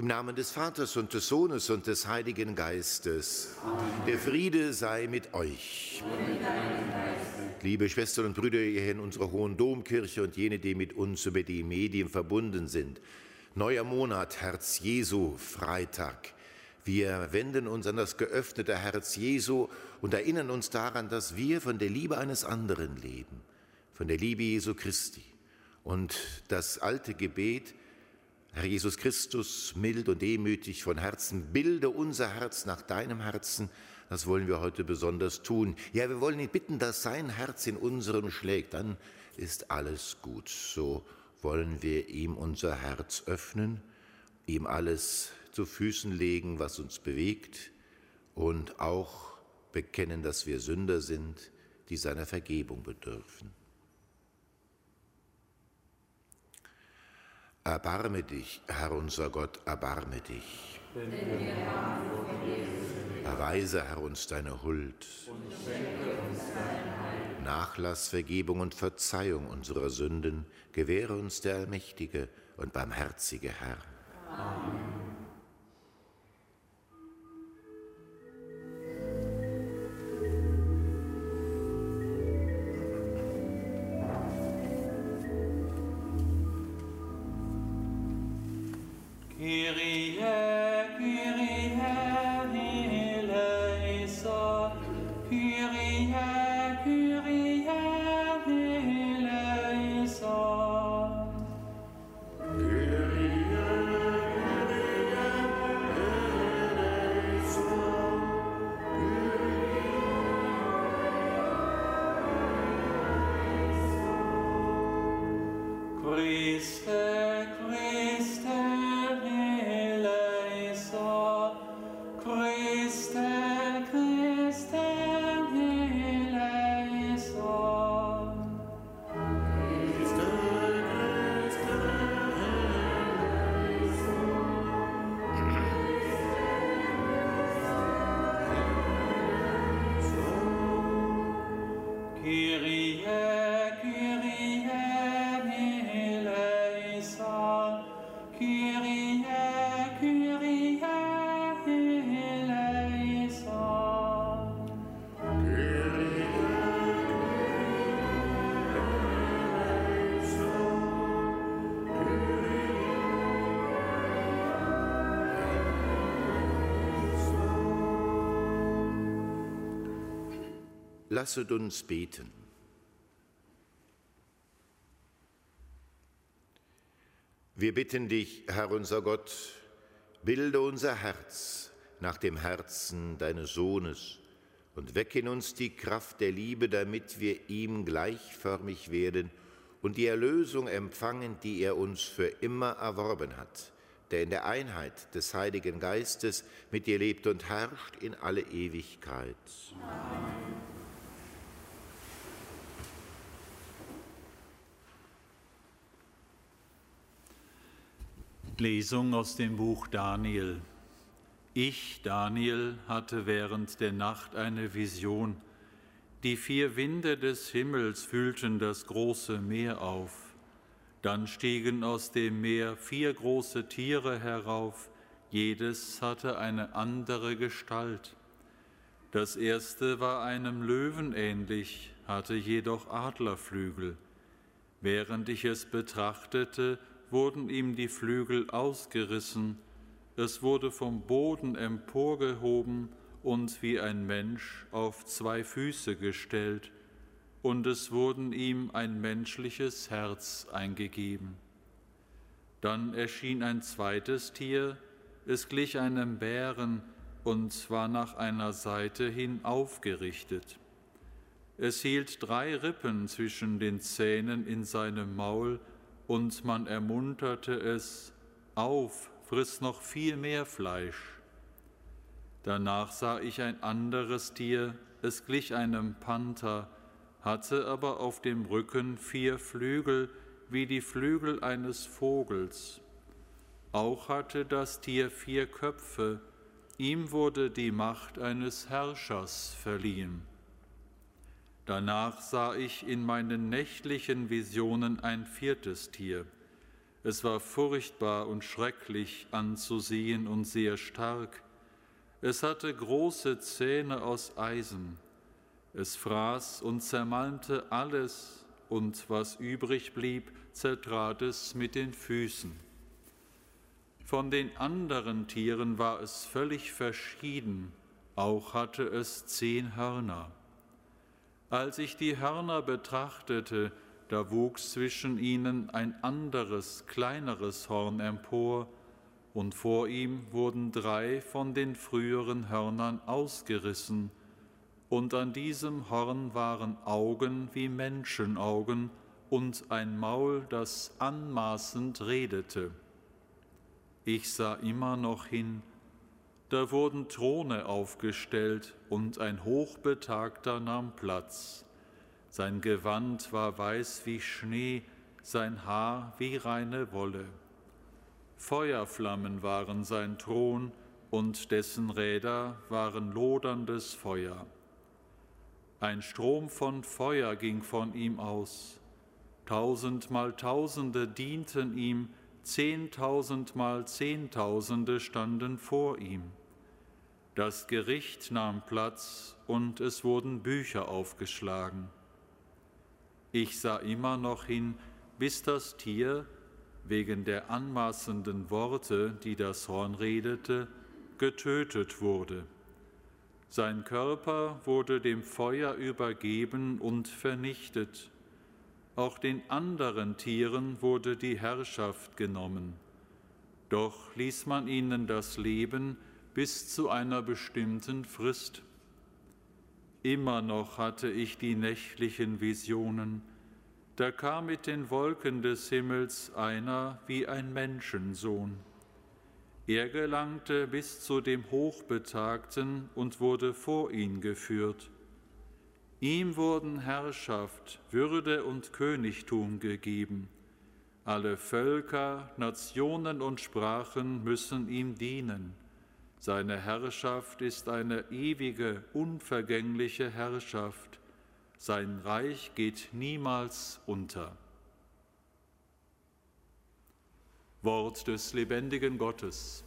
Im Namen des Vaters und des Sohnes und des Heiligen Geistes. Amen. Der Friede sei mit euch. Liebe Schwestern und Brüder hier in unserer Hohen Domkirche und jene, die mit uns über die Medien verbunden sind. Neuer Monat, Herz Jesu, Freitag. Wir wenden uns an das geöffnete Herz Jesu und erinnern uns daran, dass wir von der Liebe eines anderen leben, von der Liebe Jesu Christi. Und das alte Gebet, Herr Jesus Christus, mild und demütig von Herzen, bilde unser Herz nach deinem Herzen. Das wollen wir heute besonders tun. Ja, wir wollen ihn bitten, dass sein Herz in unserem schlägt. Dann ist alles gut. So wollen wir ihm unser Herz öffnen, ihm alles zu Füßen legen, was uns bewegt und auch bekennen, dass wir Sünder sind, die seiner Vergebung bedürfen. Erbarme dich, Herr unser Gott, erbarme dich. Erweise, Herr, uns deine Huld. Nachlass, Vergebung und Verzeihung unserer Sünden gewähre uns der allmächtige und barmherzige Herr. Amen. here Lasset uns beten. Wir bitten dich, Herr unser Gott, bilde unser Herz nach dem Herzen deines Sohnes und wecke in uns die Kraft der Liebe, damit wir ihm gleichförmig werden und die Erlösung empfangen, die er uns für immer erworben hat, der in der Einheit des Heiligen Geistes mit dir lebt und herrscht in alle Ewigkeit. Amen. Lesung aus dem Buch Daniel. Ich, Daniel, hatte während der Nacht eine Vision. Die vier Winde des Himmels füllten das große Meer auf. Dann stiegen aus dem Meer vier große Tiere herauf, jedes hatte eine andere Gestalt. Das erste war einem Löwen ähnlich, hatte jedoch Adlerflügel. Während ich es betrachtete, wurden ihm die Flügel ausgerissen, es wurde vom Boden emporgehoben und wie ein Mensch auf zwei Füße gestellt, und es wurden ihm ein menschliches Herz eingegeben. Dann erschien ein zweites Tier, es glich einem Bären und war nach einer Seite hin aufgerichtet. Es hielt drei Rippen zwischen den Zähnen in seinem Maul und man ermunterte es, auf, friss noch viel mehr Fleisch. Danach sah ich ein anderes Tier, es glich einem Panther, hatte aber auf dem Rücken vier Flügel wie die Flügel eines Vogels. Auch hatte das Tier vier Köpfe, ihm wurde die Macht eines Herrschers verliehen. Danach sah ich in meinen nächtlichen Visionen ein viertes Tier. Es war furchtbar und schrecklich anzusehen und sehr stark. Es hatte große Zähne aus Eisen. Es fraß und zermalmte alles, und was übrig blieb, zertrat es mit den Füßen. Von den anderen Tieren war es völlig verschieden, auch hatte es zehn Hörner. Als ich die Hörner betrachtete, da wuchs zwischen ihnen ein anderes, kleineres Horn empor, und vor ihm wurden drei von den früheren Hörnern ausgerissen, und an diesem Horn waren Augen wie Menschenaugen und ein Maul, das anmaßend redete. Ich sah immer noch hin, da wurden Throne aufgestellt und ein Hochbetagter nahm Platz. Sein Gewand war weiß wie Schnee, sein Haar wie reine Wolle. Feuerflammen waren sein Thron und dessen Räder waren loderndes Feuer. Ein Strom von Feuer ging von ihm aus. Tausendmal Tausende dienten ihm, zehntausendmal Zehntausende standen vor ihm. Das Gericht nahm Platz und es wurden Bücher aufgeschlagen. Ich sah immer noch hin, bis das Tier, wegen der anmaßenden Worte, die das Horn redete, getötet wurde. Sein Körper wurde dem Feuer übergeben und vernichtet. Auch den anderen Tieren wurde die Herrschaft genommen. Doch ließ man ihnen das Leben bis zu einer bestimmten Frist. Immer noch hatte ich die nächtlichen Visionen. Da kam mit den Wolken des Himmels einer wie ein Menschensohn. Er gelangte bis zu dem Hochbetagten und wurde vor ihn geführt. Ihm wurden Herrschaft, Würde und Königtum gegeben. Alle Völker, Nationen und Sprachen müssen ihm dienen. Seine Herrschaft ist eine ewige, unvergängliche Herrschaft. Sein Reich geht niemals unter. Wort des lebendigen Gottes.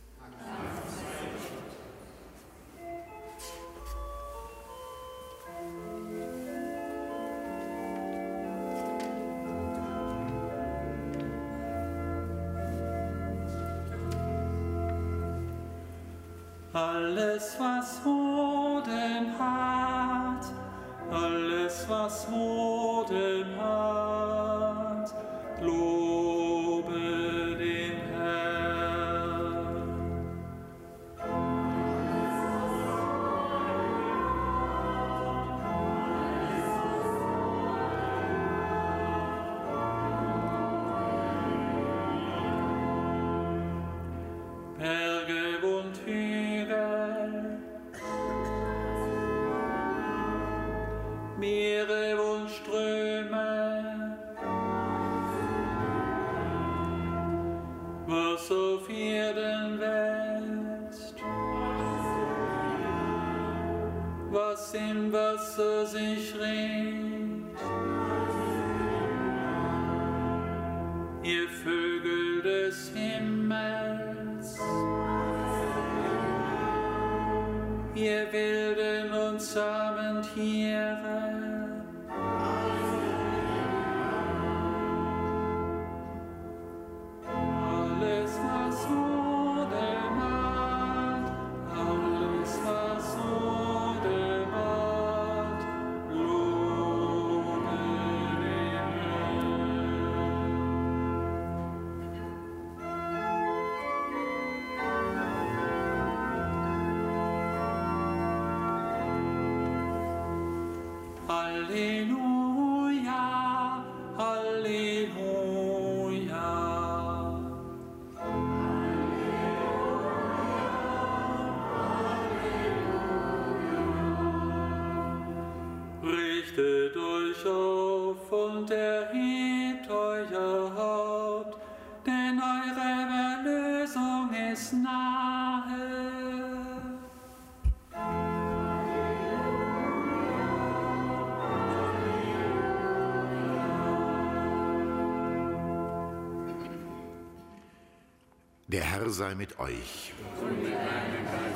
Herr sei mit euch.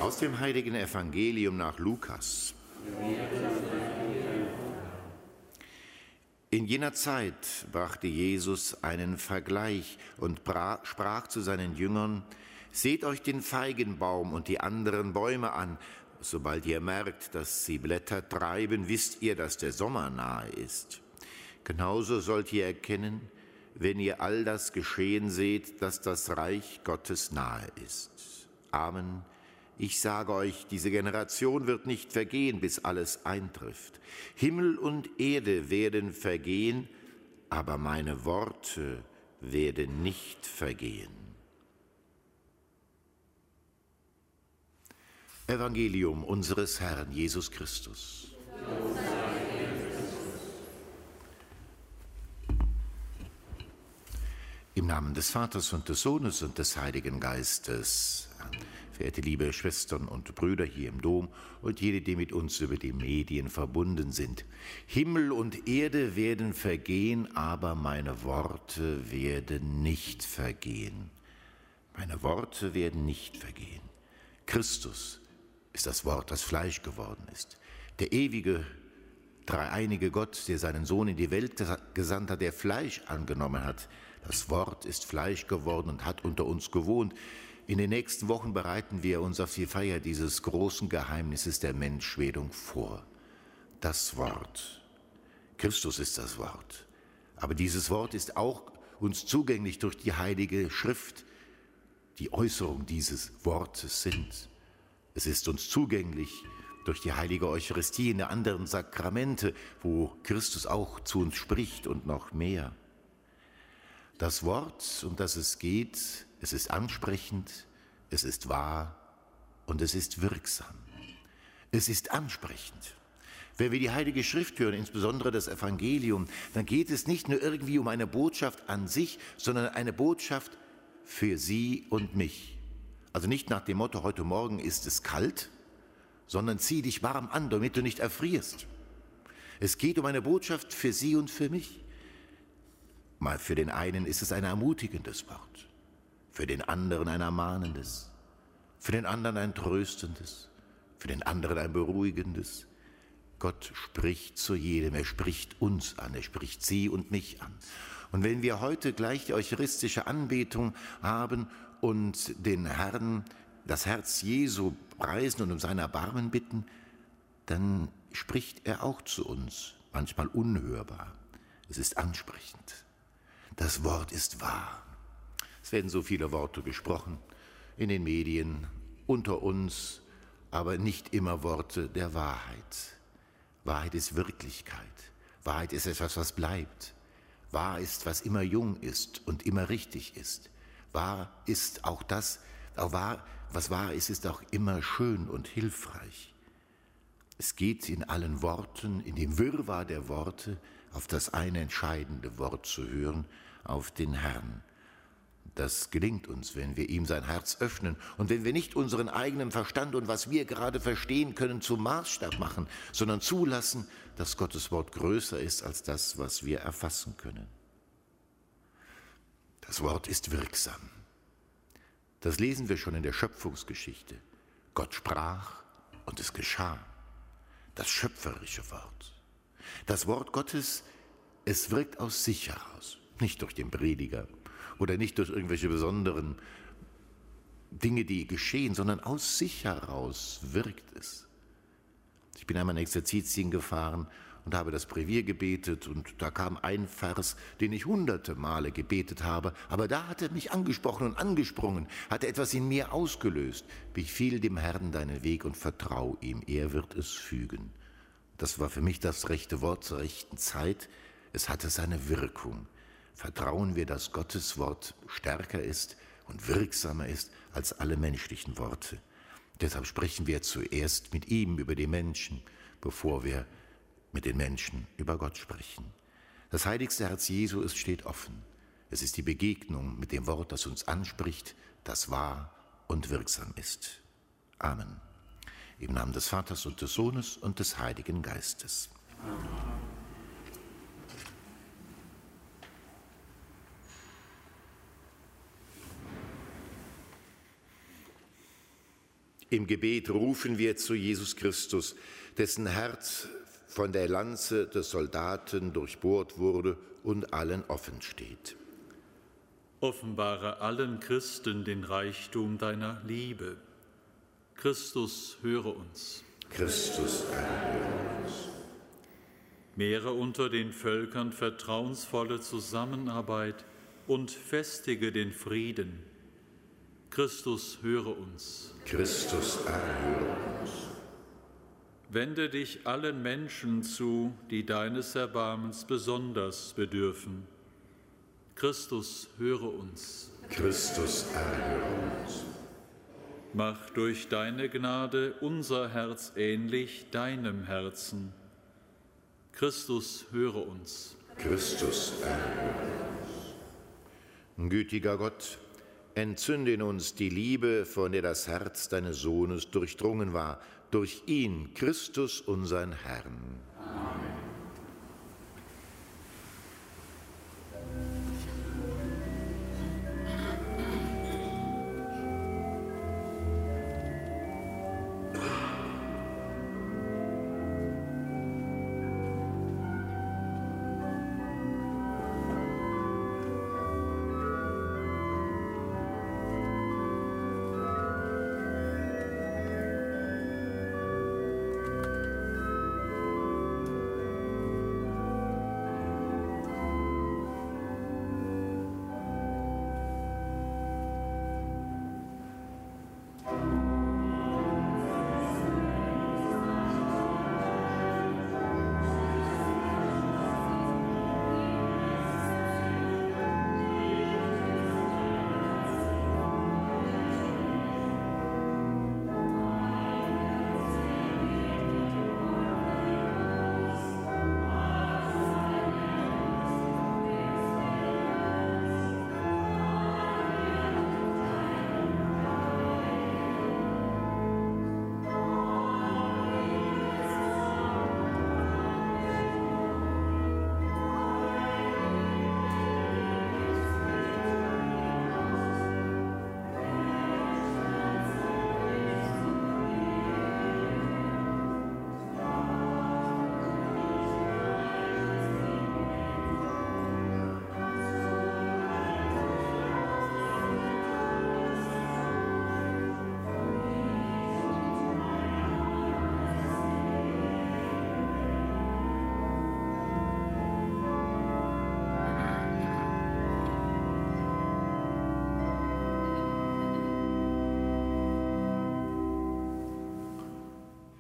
Aus dem heiligen Evangelium nach Lukas. In jener Zeit brachte Jesus einen Vergleich und sprach zu seinen Jüngern, Seht euch den Feigenbaum und die anderen Bäume an. Sobald ihr merkt, dass sie Blätter treiben, wisst ihr, dass der Sommer nahe ist. Genauso sollt ihr erkennen, wenn ihr all das geschehen seht, dass das Reich Gottes nahe ist. Amen. Ich sage euch, diese Generation wird nicht vergehen, bis alles eintrifft. Himmel und Erde werden vergehen, aber meine Worte werden nicht vergehen. Evangelium unseres Herrn Jesus Christus. Im Namen des Vaters und des Sohnes und des Heiligen Geistes. Verehrte liebe Schwestern und Brüder hier im Dom und jene, die mit uns über die Medien verbunden sind. Himmel und Erde werden vergehen, aber meine Worte werden nicht vergehen. Meine Worte werden nicht vergehen. Christus ist das Wort, das Fleisch geworden ist. Der ewige, dreieinige Gott, der seinen Sohn in die Welt gesandt hat, der Fleisch angenommen hat. Das Wort ist Fleisch geworden und hat unter uns gewohnt. In den nächsten Wochen bereiten wir uns auf die Feier dieses großen Geheimnisses der Menschwerdung vor. Das Wort. Christus ist das Wort. Aber dieses Wort ist auch uns zugänglich durch die Heilige Schrift. Die Äußerung dieses Wortes sind es ist uns zugänglich durch die heilige Eucharistie in den anderen Sakramente, wo Christus auch zu uns spricht und noch mehr. Das Wort, um das es geht, es ist ansprechend, es ist wahr und es ist wirksam. Es ist ansprechend. Wenn wir die Heilige Schrift hören, insbesondere das Evangelium, dann geht es nicht nur irgendwie um eine Botschaft an sich, sondern eine Botschaft für Sie und mich. Also nicht nach dem Motto, heute Morgen ist es kalt, sondern zieh dich warm an, damit du nicht erfrierst. Es geht um eine Botschaft für sie und für mich. Mal für den einen ist es ein ermutigendes Wort, für den anderen ein ermahnendes, für den anderen ein tröstendes, für den anderen ein beruhigendes. Gott spricht zu jedem, er spricht uns an, er spricht sie und mich an. Und wenn wir heute gleich die eucharistische Anbetung haben und den Herrn, das Herz Jesu preisen und um sein Erbarmen bitten, dann spricht er auch zu uns, manchmal unhörbar. Es ist ansprechend. Das Wort ist wahr. Es werden so viele Worte gesprochen in den Medien, unter uns, aber nicht immer Worte der Wahrheit. Wahrheit ist Wirklichkeit. Wahrheit ist etwas, was bleibt. Wahr ist, was immer jung ist und immer richtig ist. Wahr ist auch das, auch wahr, was wahr ist, ist auch immer schön und hilfreich. Es geht in allen Worten, in dem Wirrwarr der Worte, auf das eine entscheidende Wort zu hören, auf den Herrn. Das gelingt uns, wenn wir ihm sein Herz öffnen und wenn wir nicht unseren eigenen Verstand und was wir gerade verstehen können zum Maßstab machen, sondern zulassen, dass Gottes Wort größer ist als das, was wir erfassen können. Das Wort ist wirksam. Das lesen wir schon in der Schöpfungsgeschichte. Gott sprach und es geschah. Das schöpferische Wort. Das Wort Gottes, es wirkt aus sich heraus, nicht durch den Prediger oder nicht durch irgendwelche besonderen Dinge, die geschehen, sondern aus sich heraus wirkt es. Ich bin einmal in Exerzitien gefahren und habe das Brevier gebetet und da kam ein Vers, den ich hunderte Male gebetet habe, aber da hat er mich angesprochen und angesprungen, hat etwas in mir ausgelöst. Befiehl dem Herrn deinen Weg und vertrau ihm, er wird es fügen. Das war für mich das rechte Wort zur rechten Zeit. Es hatte seine Wirkung. Vertrauen wir, dass Gottes Wort stärker ist und wirksamer ist als alle menschlichen Worte. Deshalb sprechen wir zuerst mit ihm über die Menschen, bevor wir mit den Menschen über Gott sprechen. Das heiligste Herz Jesu ist steht offen. Es ist die Begegnung mit dem Wort, das uns anspricht, das wahr und wirksam ist. Amen. Im Namen des Vaters und des Sohnes und des Heiligen Geistes. Amen. Im Gebet rufen wir zu Jesus Christus, dessen Herz von der Lanze des Soldaten durchbohrt wurde und allen offen steht. Offenbare allen Christen den Reichtum deiner Liebe. Christus, höre uns. Christus, erhöre uns. Mehre unter den Völkern vertrauensvolle Zusammenarbeit und festige den Frieden. Christus, höre uns. Christus, erhöre uns. Wende dich allen Menschen zu, die deines Erbarmens besonders bedürfen. Christus, höre uns. Christus, erhöre uns. Mach durch deine Gnade unser Herz ähnlich deinem Herzen. Christus, höre uns. Christus, erhöre uns. Gütiger Gott, entzünde in uns die Liebe, von der das Herz deines Sohnes durchdrungen war durch ihn, Christus, unseren Herrn.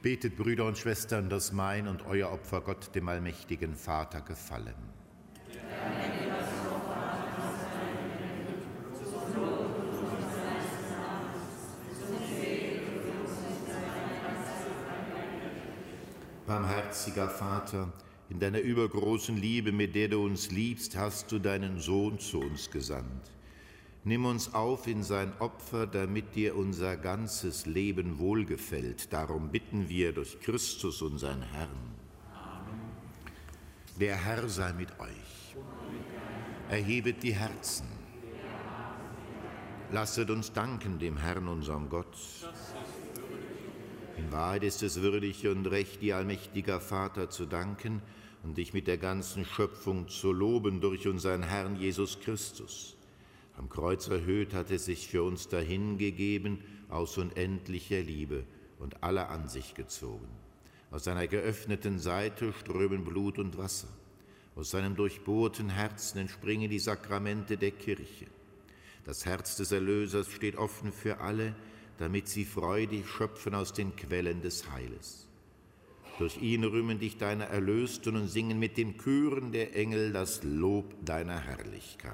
Betet, Brüder und Schwestern, dass mein und euer Opfer Gott, dem allmächtigen Vater, gefallen. Barmherziger Vater, in deiner übergroßen Liebe, mit der du uns liebst, hast du deinen Sohn zu uns gesandt. Nimm uns auf in sein Opfer, damit dir unser ganzes Leben wohlgefällt. Darum bitten wir durch Christus, unseren Herrn. Amen. Der Herr sei mit euch. Erhebet die Herzen. Lasset uns danken dem Herrn, unserem Gott. In Wahrheit ist es würdig und recht, dir allmächtiger Vater zu danken und dich mit der ganzen Schöpfung zu loben durch unseren Herrn Jesus Christus am Kreuz erhöht hat er sich für uns dahingegeben, aus unendlicher Liebe und aller Ansicht gezogen. Aus seiner geöffneten Seite strömen Blut und Wasser. Aus seinem durchbohrten Herzen entspringen die Sakramente der Kirche. Das Herz des Erlösers steht offen für alle, damit sie freudig schöpfen aus den Quellen des Heiles. Durch ihn rühmen dich deine Erlösten und singen mit den Chören der Engel das Lob deiner Herrlichkeit.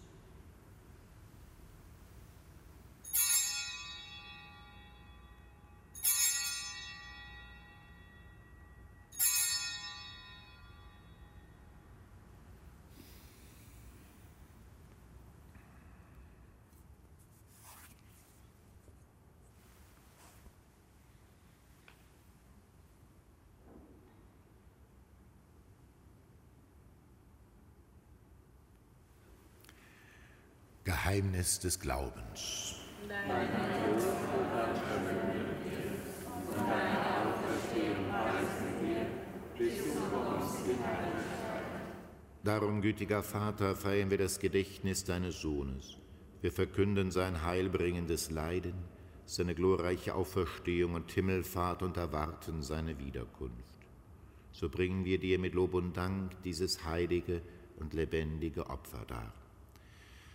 Geheimnis des Glaubens. Darum, gütiger Vater, feiern wir das Gedächtnis deines Sohnes. Wir verkünden sein heilbringendes Leiden, seine glorreiche Auferstehung und Himmelfahrt und erwarten seine Wiederkunft. So bringen wir dir mit Lob und Dank dieses heilige und lebendige Opfer dar.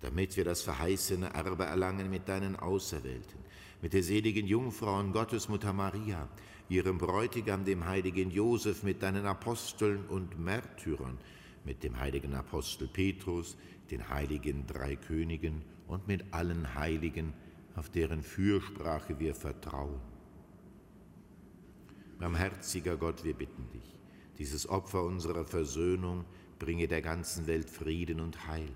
damit wir das verheißene Erbe erlangen mit deinen Auserwählten, mit der seligen Jungfrau und Gottesmutter Maria, ihrem Bräutigam, dem heiligen Josef, mit deinen Aposteln und Märtyrern, mit dem heiligen Apostel Petrus, den heiligen drei Königen und mit allen Heiligen, auf deren Fürsprache wir vertrauen. Barmherziger Gott, wir bitten dich, dieses Opfer unserer Versöhnung bringe der ganzen Welt Frieden und Heil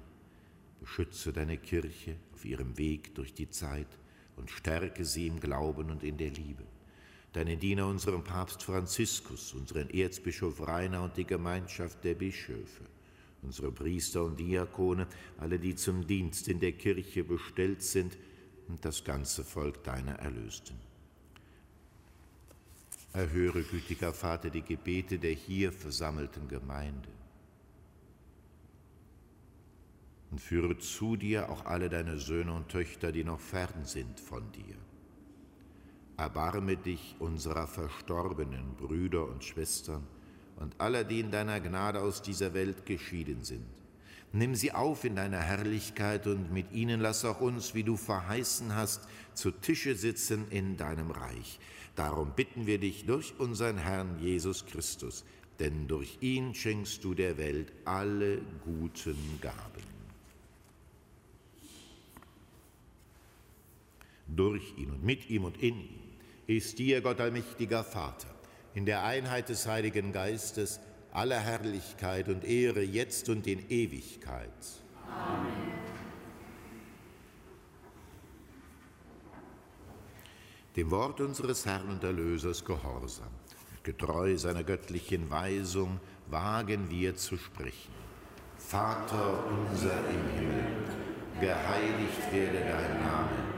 Beschütze deine Kirche auf ihrem Weg durch die Zeit und stärke sie im Glauben und in der Liebe. Deinen Diener, unseren Papst Franziskus, unseren Erzbischof Rainer und die Gemeinschaft der Bischöfe, unsere Priester und Diakone, alle, die zum Dienst in der Kirche bestellt sind, und das ganze Volk deiner Erlösten. Erhöre, gütiger Vater, die Gebete der hier versammelten Gemeinde und führe zu dir auch alle deine Söhne und Töchter, die noch fern sind von dir. Erbarme dich unserer verstorbenen Brüder und Schwestern und aller, die in deiner Gnade aus dieser Welt geschieden sind. Nimm sie auf in deiner Herrlichkeit und mit ihnen lass auch uns, wie du verheißen hast, zu Tische sitzen in deinem Reich. Darum bitten wir dich durch unseren Herrn Jesus Christus, denn durch ihn schenkst du der Welt alle guten Gaben. Durch ihn und mit ihm und in ihm ist dir, Gott allmächtiger Vater, in der Einheit des Heiligen Geistes aller Herrlichkeit und Ehre jetzt und in Ewigkeit. Amen. Dem Wort unseres Herrn und Erlösers gehorsam, getreu seiner göttlichen Weisung, wagen wir zu sprechen. Vater unser im Himmel, geheiligt werde dein Name,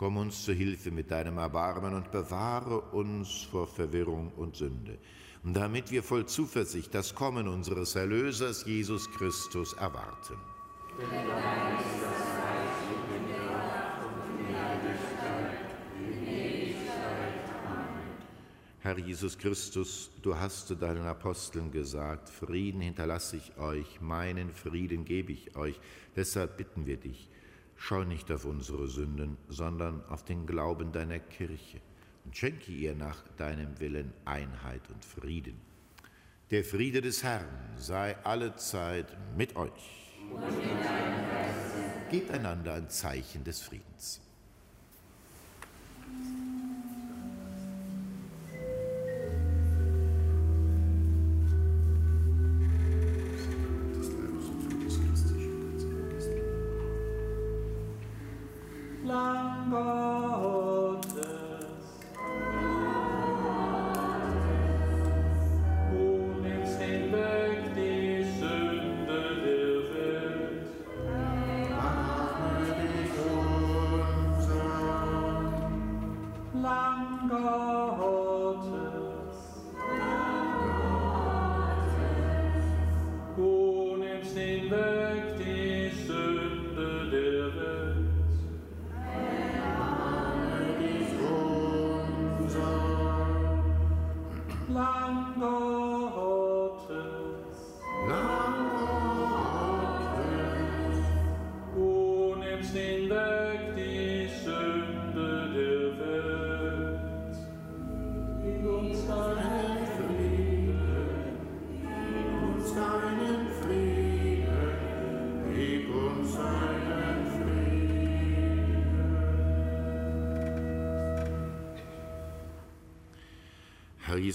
Komm uns zu Hilfe mit deinem Erbarmen und bewahre uns vor Verwirrung und Sünde damit wir voll Zuversicht das Kommen unseres Erlösers Jesus Christus erwarten. Herr Jesus Christus, du hast zu deinen Aposteln gesagt, Frieden hinterlasse ich euch, meinen Frieden gebe ich euch. Deshalb bitten wir dich, schau nicht auf unsere Sünden, sondern auf den Glauben deiner Kirche und schenke ihr nach deinem Willen Einheit und Frieden. Der Friede des Herrn sei allezeit mit euch. Gebt einander ein Zeichen des Friedens. Herr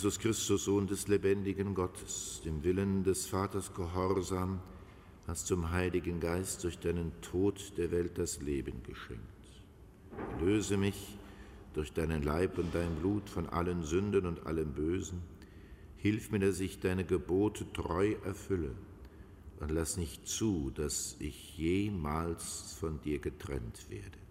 Jesus Christus, Sohn des lebendigen Gottes, dem Willen des Vaters gehorsam, hast zum Heiligen Geist durch deinen Tod der Welt das Leben geschenkt. Löse mich durch deinen Leib und dein Blut von allen Sünden und allem Bösen. Hilf mir, dass ich deine Gebote treu erfülle und lass nicht zu, dass ich jemals von dir getrennt werde.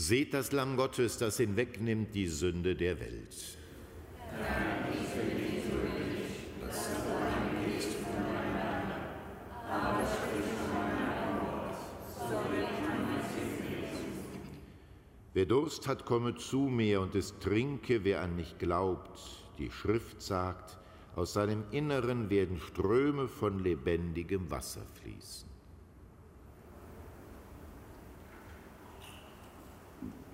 Seht das Lamm Gottes, das hinwegnimmt die Sünde der Welt. Wer Durst hat, komme zu mir und es trinke, wer an mich glaubt. Die Schrift sagt, aus seinem Inneren werden Ströme von lebendigem Wasser fließen.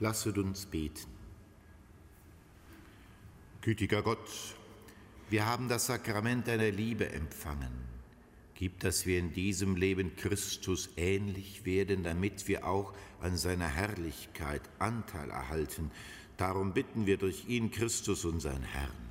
Lasset uns beten. Gütiger Gott, wir haben das Sakrament deiner Liebe empfangen. Gib, dass wir in diesem Leben Christus ähnlich werden, damit wir auch an seiner Herrlichkeit Anteil erhalten. Darum bitten wir durch ihn, Christus, unseren Herrn.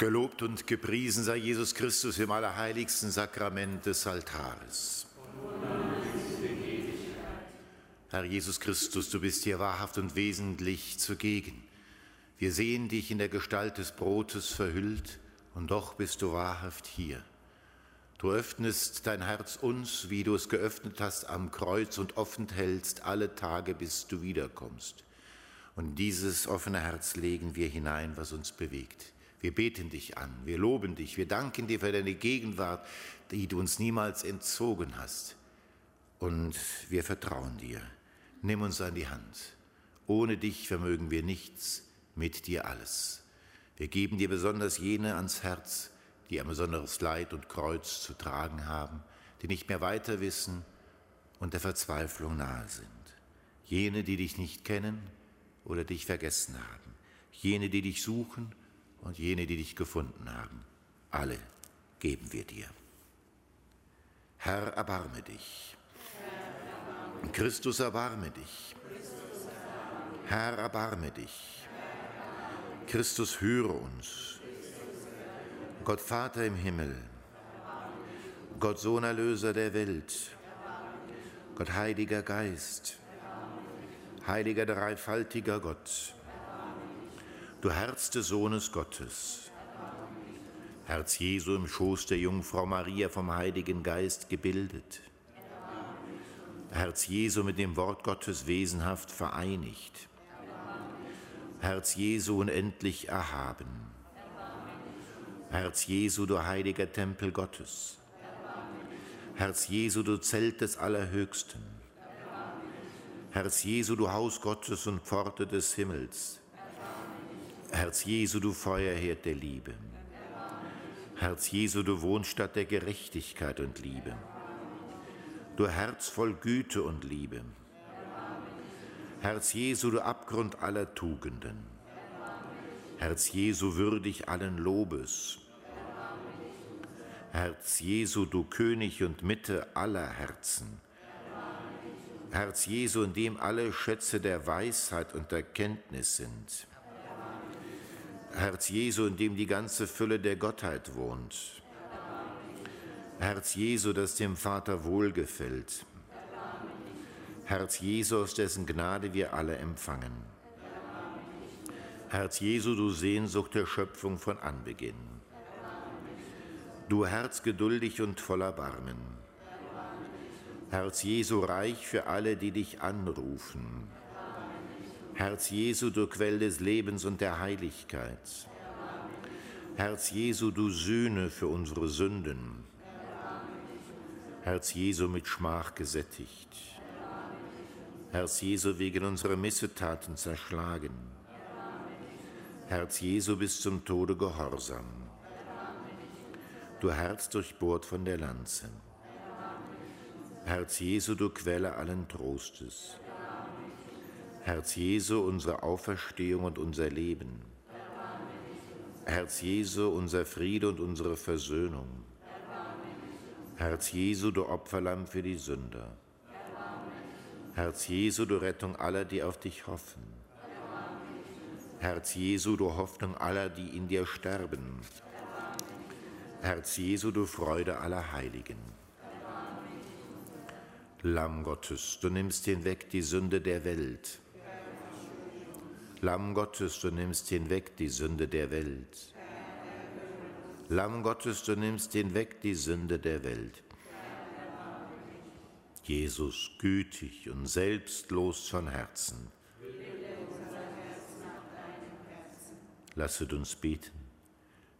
Gelobt und gepriesen sei Jesus Christus im allerheiligsten Sakrament des Altares. Herr Jesus Christus, du bist hier wahrhaft und wesentlich zugegen. Wir sehen dich in der Gestalt des Brotes verhüllt und doch bist du wahrhaft hier. Du öffnest dein Herz uns, wie du es geöffnet hast am Kreuz und offen hältst alle Tage, bis du wiederkommst. Und dieses offene Herz legen wir hinein, was uns bewegt. Wir beten dich an, wir loben dich, wir danken dir für deine Gegenwart, die du uns niemals entzogen hast. Und wir vertrauen dir. Nimm uns an die Hand. Ohne dich vermögen wir nichts, mit dir alles. Wir geben dir besonders jene ans Herz, die ein besonderes Leid und Kreuz zu tragen haben, die nicht mehr weiter wissen und der Verzweiflung nahe sind. Jene, die dich nicht kennen oder dich vergessen haben. Jene, die dich suchen und jene, die dich gefunden haben. Alle geben wir dir. Herr, erbarme dich. Christus, erbarme dich. Herr, erbarme dich. Christus, höre uns. Gott Vater im Himmel, Gott Sohn Erlöser der Welt, Gott Heiliger Geist, Heiliger dreifaltiger Gott, du Herz des Sohnes Gottes. Herz Jesu im Schoß der Jungfrau Maria vom Heiligen Geist gebildet. Herz Jesu mit dem Wort Gottes wesenhaft vereinigt. Herz Jesu unendlich erhaben. Herz Jesu, du heiliger Tempel Gottes. Herz Jesu, du Zelt des Allerhöchsten. Herz Jesu, du Haus Gottes und Pforte des Himmels. Herz Jesu, du Feuerherd der Liebe. Herz Jesu, du Wohnstatt der Gerechtigkeit und Liebe. Du Herz voll Güte und Liebe. Herz Jesu, du Abgrund aller Tugenden. Herz Jesu, würdig allen Lobes. Herz Jesu, du König und Mitte aller Herzen. Herz Jesu, in dem alle Schätze der Weisheit und der Kenntnis sind. Herz Jesu, in dem die ganze Fülle der Gottheit wohnt. Herz Jesu, das dem Vater wohlgefällt. Herz Jesu, aus dessen Gnade wir alle empfangen. Herz Jesu, du Sehnsucht der Schöpfung von Anbeginn. Du Herz geduldig und voller Barmen. Herz Jesu reich für alle, die dich anrufen. Herz Jesu, du Quell des Lebens und der Heiligkeit. Herz Jesu, du Sühne für unsere Sünden. Herz Jesu mit Schmach gesättigt. Herz Jesu wegen unserer Missetaten zerschlagen. Herz Jesu bis zum Tode gehorsam. Du Herz durchbohrt von der Lanze. Herz Jesu, du Quelle allen Trostes. Herz Jesu, unsere Auferstehung und unser Leben. Herz Jesu, unser Friede und unsere Versöhnung. Herz Jesu, du Opferlamm für die Sünder. Herz Jesu, du Rettung aller, die auf dich hoffen. Herz Jesu, du Hoffnung aller, die in dir sterben. Herz Jesu, du Freude aller Heiligen. Lamm Gottes, du nimmst hinweg die Sünde der Welt. Lamm Gottes, du nimmst hinweg die Sünde der Welt. Lamm Gottes, du nimmst hinweg die Sünde der Welt. Jesus, gütig und selbstlos von Herzen. Lasset uns beten.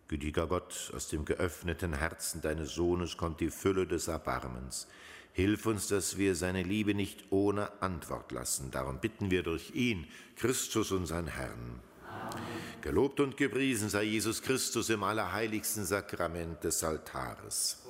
Gütiger Gott, aus dem geöffneten Herzen deines Sohnes kommt die Fülle des Erbarmens. Hilf uns, dass wir seine Liebe nicht ohne Antwort lassen. Darum bitten wir durch ihn, Christus, unseren Herrn. Amen. Gelobt und gepriesen sei Jesus Christus im allerheiligsten Sakrament des Altares.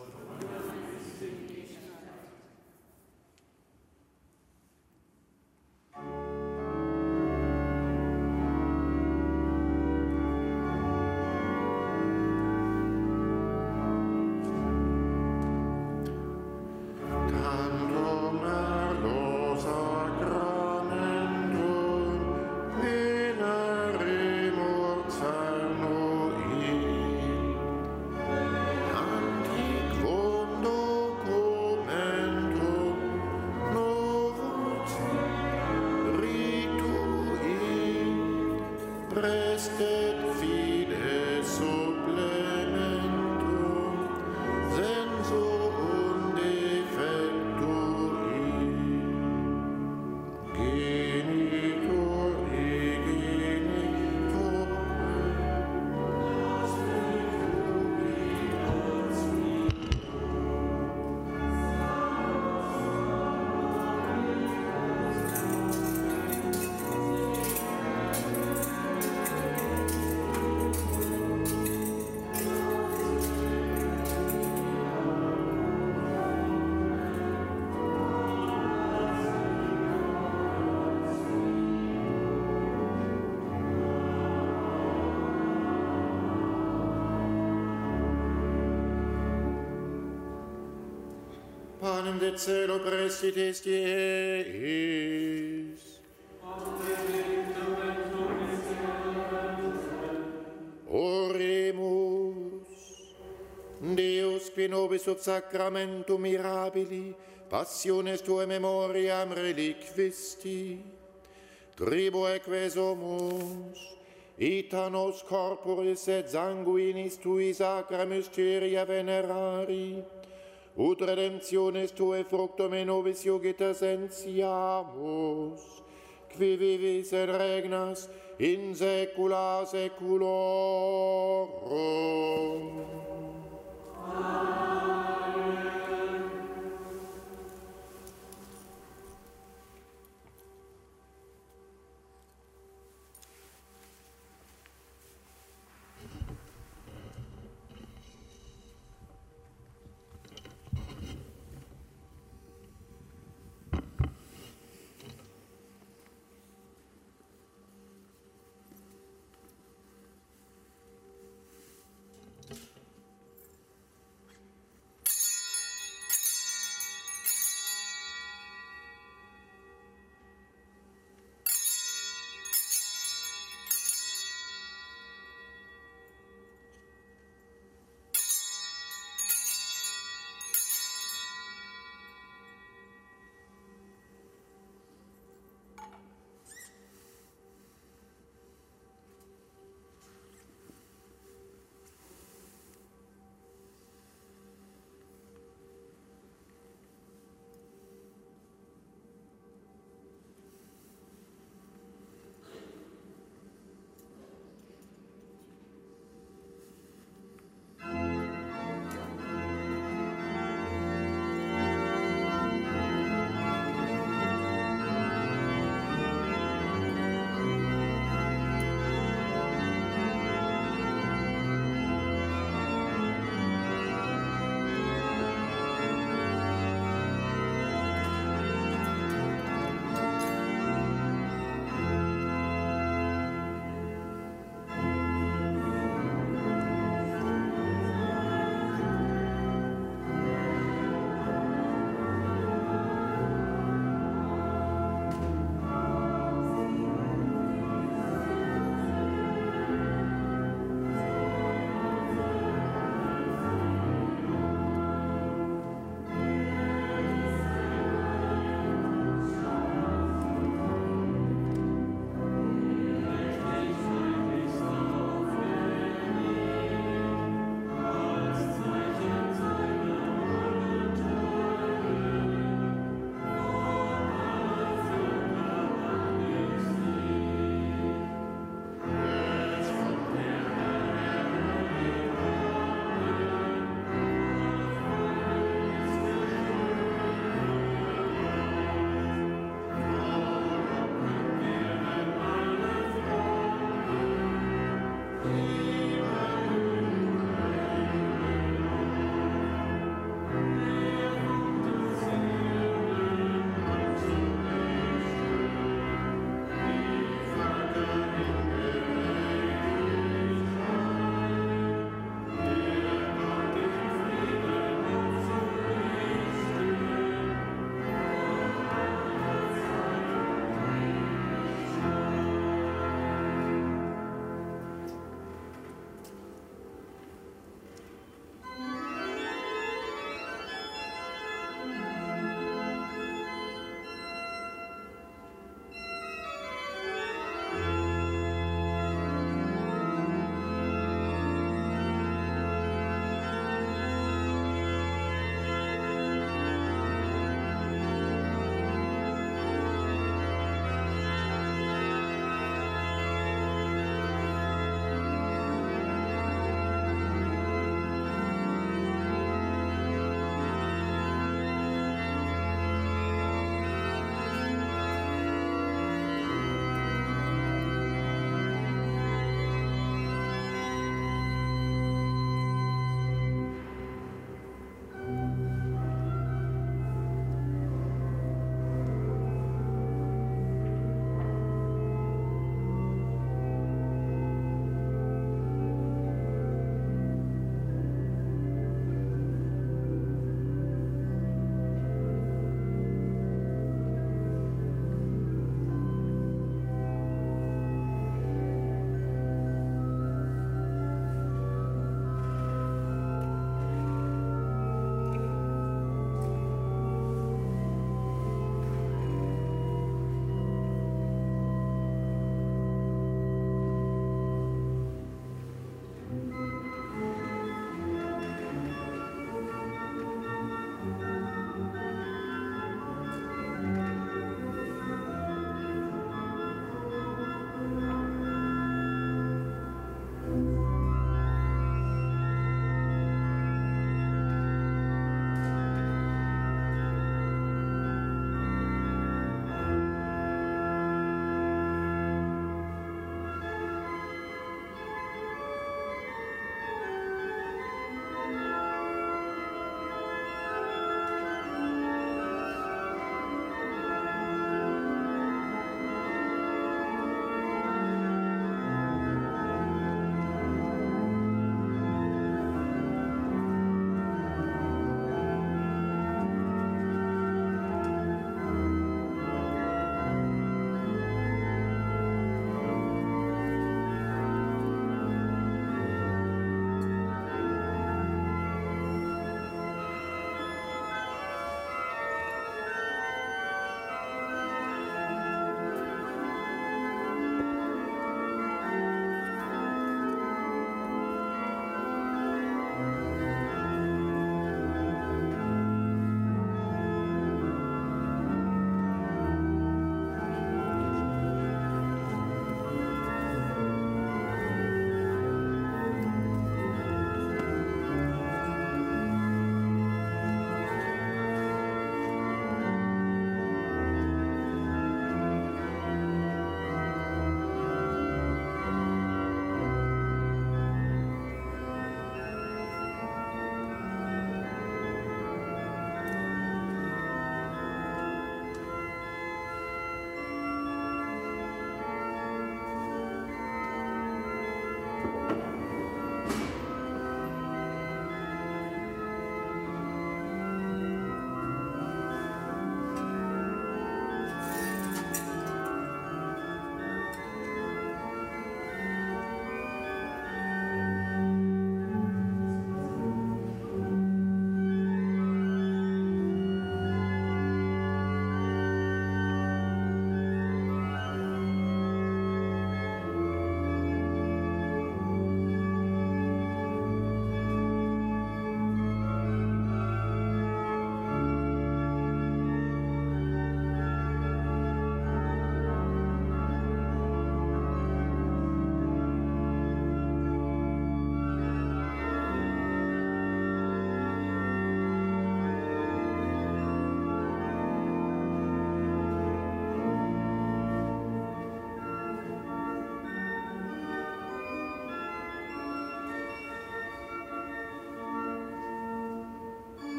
Panem de celo prestit est eis. Oremus, Deus qui nobis sub sacramentum mirabili, passiones tuae memoriam reliquisti, tribo equesomus, ita nos corporis et sanguinis tui sacra mysteria venerari, ut redemptionis tuae fructum in nobis iugita sentiamus, qui vivis et regnas in saecula saeculorum. Amen.